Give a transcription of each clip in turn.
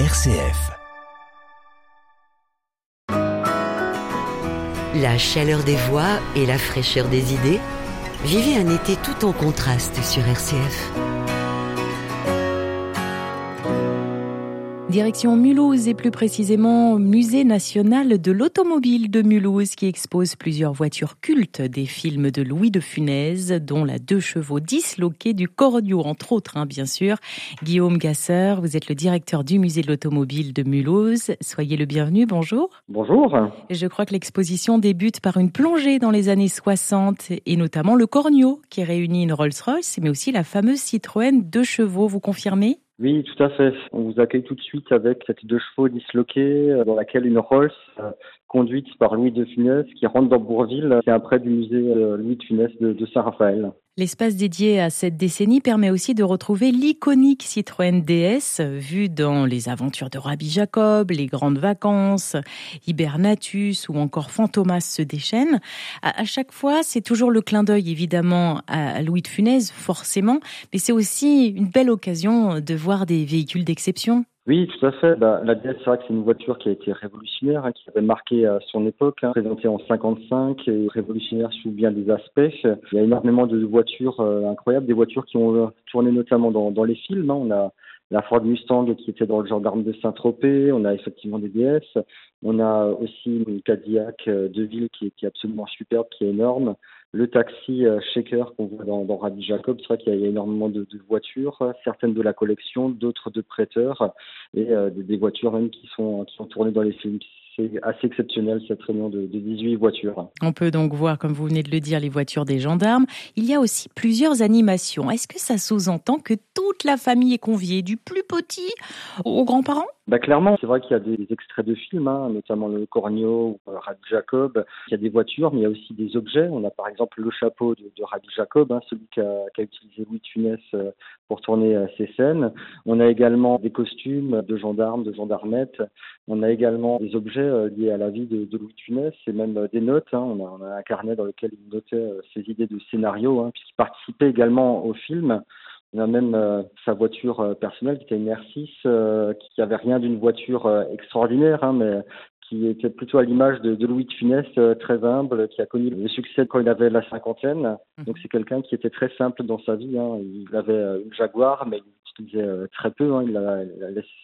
RCF. La chaleur des voix et la fraîcheur des idées. Vivez un été tout en contraste sur RCF. Direction Mulhouse et plus précisément Musée national de l'automobile de Mulhouse qui expose plusieurs voitures cultes des films de Louis de Funès, dont la deux chevaux disloquée du Cordio entre autres, hein, bien sûr. Guillaume Gasseur, vous êtes le directeur du Musée de l'automobile de Mulhouse. Soyez le bienvenu, bonjour. Bonjour. Je crois que l'exposition débute par une plongée dans les années 60 et notamment le Cornio qui réunit une Rolls-Royce mais aussi la fameuse Citroën deux chevaux, vous confirmez? Oui, tout à fait. On vous accueille tout de suite avec cette deux chevaux disloqués euh, dans laquelle une Rolls euh, conduite par Louis de Funès qui rentre dans Bourville, qui est près du musée euh, Louis de Funès de, Saint-Raphaël. L'espace dédié à cette décennie permet aussi de retrouver l'iconique Citroën DS vue dans les aventures de Rabbi Jacob, les grandes vacances, Hibernatus ou encore Fantomas se déchaîne. À, chaque fois, c'est toujours le clin d'œil évidemment à Louis de Funès, forcément, mais c'est aussi une belle occasion de voir des véhicules d'exception. Oui, tout à fait. Bah, la DS, c'est vrai que c'est une voiture qui a été révolutionnaire, hein, qui avait marqué euh, son époque, hein, présentée en 55 et révolutionnaire sous bien des aspects. Il y a énormément de voitures euh, incroyables, des voitures qui ont euh, tourné notamment dans, dans les films. Hein. On a la Ford Mustang qui était dans le gendarme de Saint-Tropez, on a effectivement des DS, on a aussi une Cadillac de ville qui est, absolument superbe, qui est énorme. Le taxi euh, shaker qu'on voit dans, dans Jacob, c'est vrai qu'il y, a énormément de, voitures, certaines de la collection, d'autres de prêteurs, et euh, des, voitures même qui sont, qui sont tournées dans les films c'est assez exceptionnel cette réunion de, de, 18 voitures. On peut donc voir, comme vous venez de le dire, les voitures des gendarmes. Il y a aussi plusieurs animations. Est-ce que ça sous-entend que toute la famille est conviée, du plus petit aux grands-parents? Bah clairement, c'est vrai qu'il y a des extraits de films, hein, notamment le Cornio, ou Rabbi Jacob. Il y a des voitures, mais il y a aussi des objets. On a par exemple le chapeau de, de Rabbi Jacob, hein, celui qu'a utilisé Louis Funès euh, pour tourner euh, ses scènes. On a également des costumes de gendarmes, de gendarmettes. On a également des objets euh, liés à la vie de, Louis Funès et même des notes. Hein. On, a, on, a, un carnet dans lequel il notait ses idées de scénario, hein, puisqu'il participait également au film. On a même euh, sa voiture euh, personnelle qui était une R6, euh, qui avait rien d'une voiture extraordinaire, hein, mais qui était plutôt à l'image de, de, Louis de Funès, très humble, qui a connu le succès quand il avait la cinquantaine. Mhm. Donc c'est quelqu'un qui était très simple dans sa vie. Hein. Il avait une Jaguar, mais il utilisait très peu. Hein. Il a,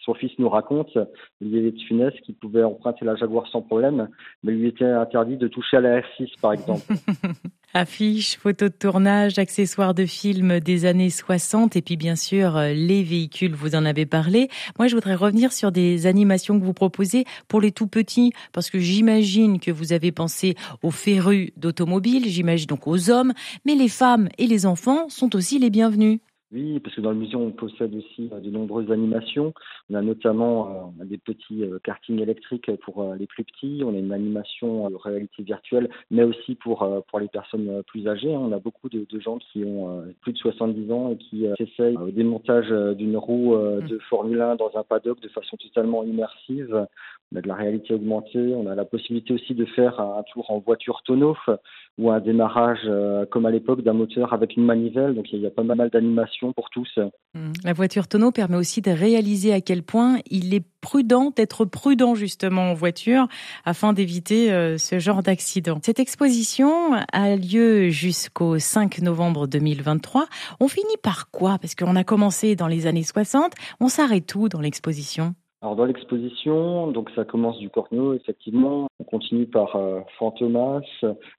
son fils nous raconte, il y avait de Funès qui pouvait emprunter la Jaguar sans problème, mais il lui était interdit de toucher à la R6, par exemple. Affiches, photos de tournage, accessoires de films des années 60 et puis bien sûr euh, les véhicules, vous en avez parlé. Moi je voudrais revenir sur des animations que vous proposez pour les tout petits parce que j'imagine que vous avez pensé aux férus d'automobile, j'imagine donc aux hommes, mais les femmes et les enfants sont aussi les bienvenus. Oui, parce que dans le musée, on possède aussi euh, de nombreuses animations. On a notamment euh, des petits euh, kartings électriques pour les plus petits. On a une animation de réalité virtuelle, mais aussi pour, pour les personnes plus âgées. Hein. On a beaucoup de, de gens qui ont plus de 70 ans et qui essayent au démontage d'une roue mmh. de Formule 1 dans un paddock de façon totalement immersive. On a de la réalité augmentée. On a la possibilité aussi de faire un tour en voiture tonneau ou un démarrage comme à l'époque d'un moteur avec une manivelle. Donc il y a pas mal d'animations pour tous. Mmh. La voiture tonneau permet aussi de réaliser à quel point il est prudent d'être prudent justement en voiture afin d'éviter euh, ce genre d'accident. Cette exposition a lieu jusqu'au 5 novembre 2023. On finit par quoi? Parce qu'on a commencé dans les années 60, on s'arrête où dans l'exposition? Alors dans l'exposition, donc ça commence du Cornio, effectivement. On continue par euh, Fantomas,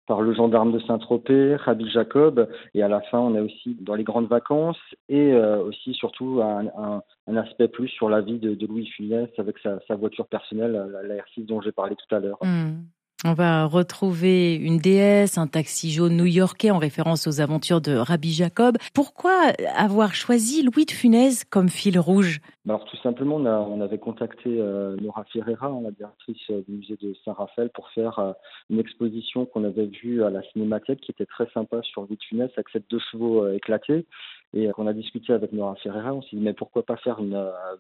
par le gendarme de Saint-Tropez, Rabbi Jacob, et à la fin on est aussi dans les grandes vacances et euh, aussi surtout un, aspect plus sur la vie de, Louis Funès avec sa, voiture personnelle, la, la R6 dont j'ai parlé tout à l'heure. Mmh. On va retrouver une déesse, un taxi jaune new-yorkais en référence aux aventures de Rabbi Jacob. Pourquoi avoir choisi Louis de Funès comme fil rouge? Bah Alors tout simplement, on, avait contacté euh, Nora Ferreira, la directrice euh, du musée de Saint-Raphaël, pour faire euh, une exposition qu'on avait vue à la Cinémathèque qui était très sympa sur Louis de Funès avec cette deux chevaux éclatés. Et on a discuté avec Nora Ferreira, on s'est dit mais pourquoi pas faire une,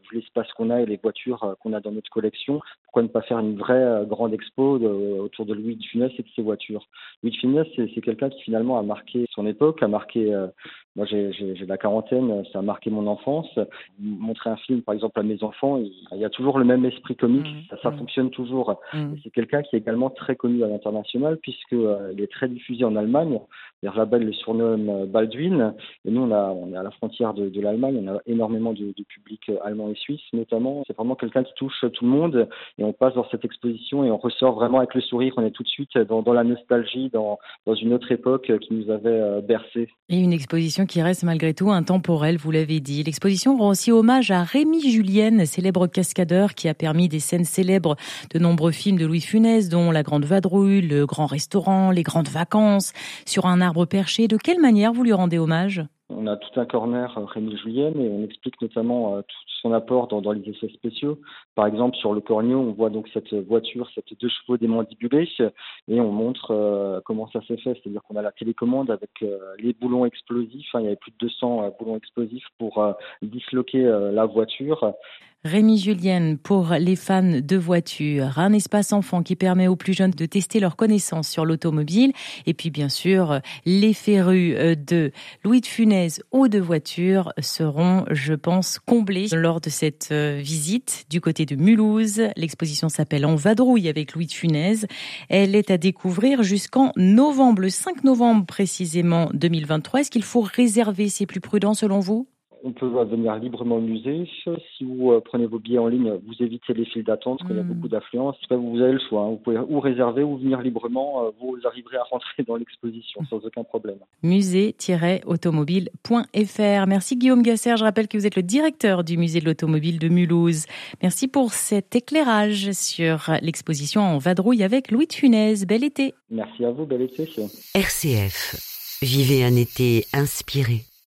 vu l'espace qu'on a et les voitures qu'on a dans notre collection, pourquoi ne pas faire une vraie grande expo autour de Louis de Funès et de ses voitures? Louis de Funès, c'est quelqu'un qui finalement a marqué son époque, a marqué moi, j'ai la quarantaine, ça a marqué mon enfance. Montrer un film, par exemple, à mes enfants, il, y a toujours le même esprit comique, mmh. ça, mmh. fonctionne toujours. Mmh. C'est quelqu'un qui est également très connu à l'international, puisqu'il euh, est très diffusé en Allemagne. Rabel le surnomme euh, Baldwin, et nous, on, a, on est à la frontière de, l'Allemagne, on a énormément de, de, public euh, allemand et suisse, notamment. C'est vraiment quelqu'un qui touche tout le monde, et on passe dans cette exposition et on ressort vraiment avec le sourire, on est tout de suite dans, la nostalgie, dans, une autre époque qui nous avait bercé. Et une exposition qui reste malgré tout intemporelle, vous l'avez dit. L'exposition rend aussi hommage à Rémi Julienne, célèbre cascadeur qui a permis des scènes célèbres de nombreux films de Louis Funès, dont La Grande Vadrouille, Le Grand Restaurant, Les Grandes Vacances, sur un arbre perché. De quelle manière vous lui rendez hommage? On a tout un corner euh, Rémi Julienne et on explique notamment euh, tout son apport dans, les effets spéciaux. Par exemple, sur le Cornio, on voit donc cette voiture, cette deux chevaux démandibulés et on montre euh, comment ça s'est fait. C'est-à-dire qu'on a la télécommande avec les boulons explosifs. il y avait plus de 200 boulons explosifs pour disloquer la voiture. Rémi Julienne pour les fans de voitures, un espace enfant qui permet aux plus jeunes de tester leurs connaissances sur l'automobile et puis bien sûr les férus de Louis de Funès ou de voitures seront je pense comblés lors de cette euh, visite du côté de Mulhouse. L'exposition s'appelle En vadrouille avec Louis de Funès. Elle est à découvrir jusqu'en novembre, le 5 novembre précisément 2023. Est-ce qu'il faut réserver, c'est plus prudent selon vous? On peut venir librement au musée. Si vous euh, prenez vos billets en ligne, vous évitez les files d'attente, parce qu'il y a hmm. beaucoup d'affluence. Vous avez le choix. Hein. Vous pouvez ou réserver ou venir librement. Euh, vous arriverez à rentrer dans l'exposition sans aucun problème. Musée-automobile.fr. Merci Guillaume Gasser. Je rappelle que vous êtes le directeur du musée de l'automobile de Mulhouse. Merci pour cet éclairage sur l'exposition en vadrouille avec Louis de Funès. Bel été. Merci à vous. Bel été. RCF. Vivez un été inspiré.